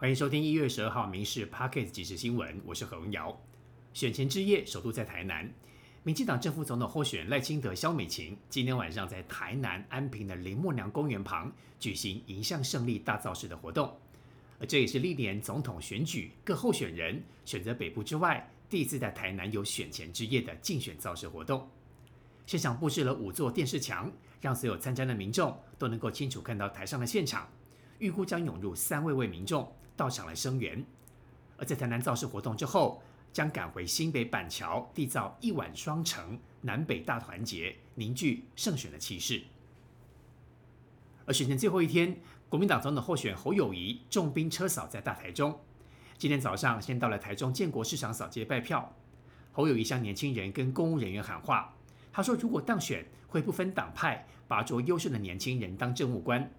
欢迎收听一月十二号《民事 Pocket 即时新闻》，我是何文瑶。选前之夜，首都在台南，民进党政府总统候选人赖清德、萧美琴今天晚上在台南安平的林默娘公园旁举行迎向胜利大造势的活动，而这也是历年总统选举各候选人选择北部之外，第一次在台南有选前之夜的竞选造势活动。现场布置了五座电视墙，让所有参加的民众都能够清楚看到台上的现场。预估将涌入三位位民众到场来声援。而在台南造势活动之后，将赶回新北板桥缔造一晚双城，南北大团结，凝聚胜选的气势。而选前最后一天，国民党总统候选侯友谊重兵车扫在大台中。今天早上先到了台中建国市场扫街拜票。侯友谊向年轻人跟公务人员喊话。他说：“如果当选，会不分党派，拔擢优秀的年轻人当政务官。”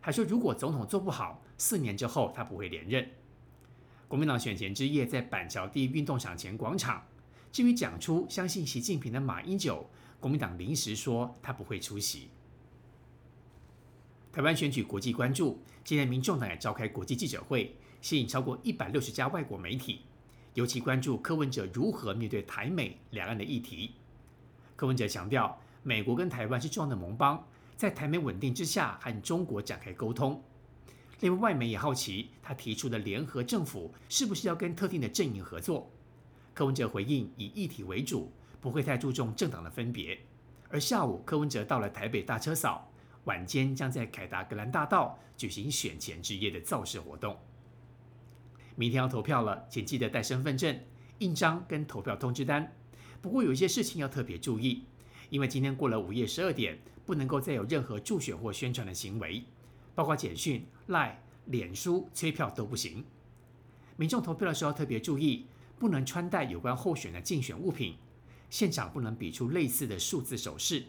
还说：“如果总统做不好，四年之后他不会连任。”国民党选前之夜在板桥第一运动场前广场。至于讲出相信习近平的马英九，国民党临时说他不会出席。台湾选举国际关注，今天民众党也召开国际记者会，吸引超过一百六十家外国媒体，尤其关注柯文哲如何面对台美两岸的议题。柯文哲强调，美国跟台湾是重要的盟邦，在台美稳定之下和中国展开沟通。另外，外媒也好奇他提出的联合政府是不是要跟特定的阵营合作。柯文哲回应以议题为主，不会太注重政党的分别。而下午，柯文哲到了台北大车扫，晚间将在凯达格兰大道举行选前之夜的造势活动。明天要投票了，请记得带身份证、印章跟投票通知单。不过有一些事情要特别注意，因为今天过了午夜十二点，不能够再有任何助选或宣传的行为，包括简讯、赖、脸书催票都不行。民众投票的时候特别注意，不能穿戴有关候选的竞选物品，现场不能比出类似的数字手势。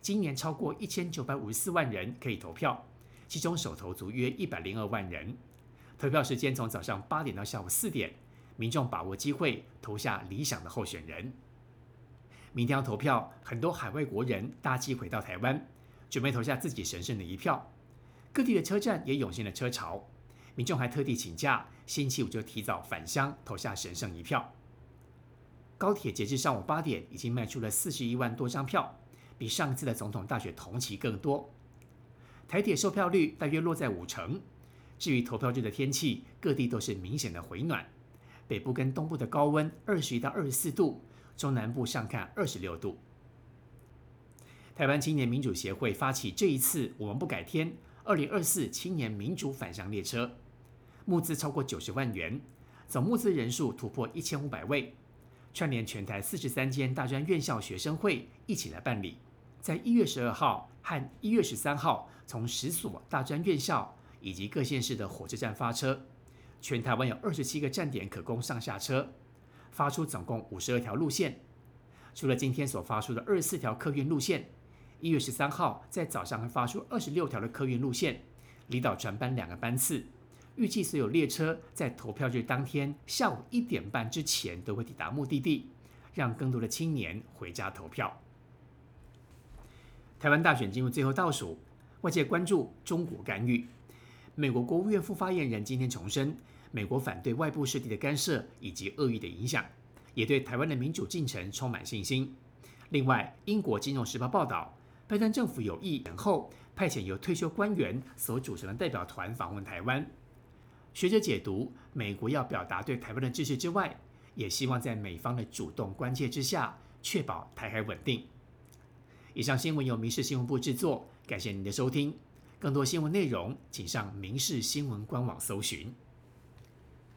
今年超过一千九百五十四万人可以投票，其中手投足约一百零二万人。投票时间从早上八点到下午四点，民众把握机会投下理想的候选人。明天要投票，很多海外国人搭机回到台湾，准备投下自己神圣的一票。各地的车站也涌现了车潮，民众还特地请假，星期五就提早返乡投下神圣一票。高铁截至上午八点，已经卖出了四十一万多张票，比上次的总统大选同期更多。台铁售票率大约落在五成。至于投票日的天气，各地都是明显的回暖，北部跟东部的高温二十一到二十四度。中南部上看二十六度。台湾青年民主协会发起这一次“我们不改天”二零二四青年民主返乡列车，募资超过九十万元，总募资人数突破一千五百位，串联全台四十三间大专院校学生会一起来办理，在一月十二号和一月十三号从十所大专院校以及各县市的火车站发车，全台湾有二十七个站点可供上下车。发出总共五十二条路线，除了今天所发出的二十四条客运路线，一月十三号在早上会发出二十六条的客运路线，离岛船班两个班次。预计所有列车在投票日当天下午一点半之前都会抵达目的地，让更多的青年回家投票。台湾大选进入最后倒数，外界关注中国干预。美国国务院副发言人今天重申。美国反对外部势力的干涉以及恶意的影响，也对台湾的民主进程充满信心。另外，英国金融时报报道，拜登政府有意延后派遣由退休官员所组成的代表团访问台湾。学者解读，美国要表达对台湾的支持之外，也希望在美方的主动关切之下，确保台海稳定。以上新闻由民事新闻部制作，感谢您的收听。更多新闻内容，请上民事新闻官网搜寻。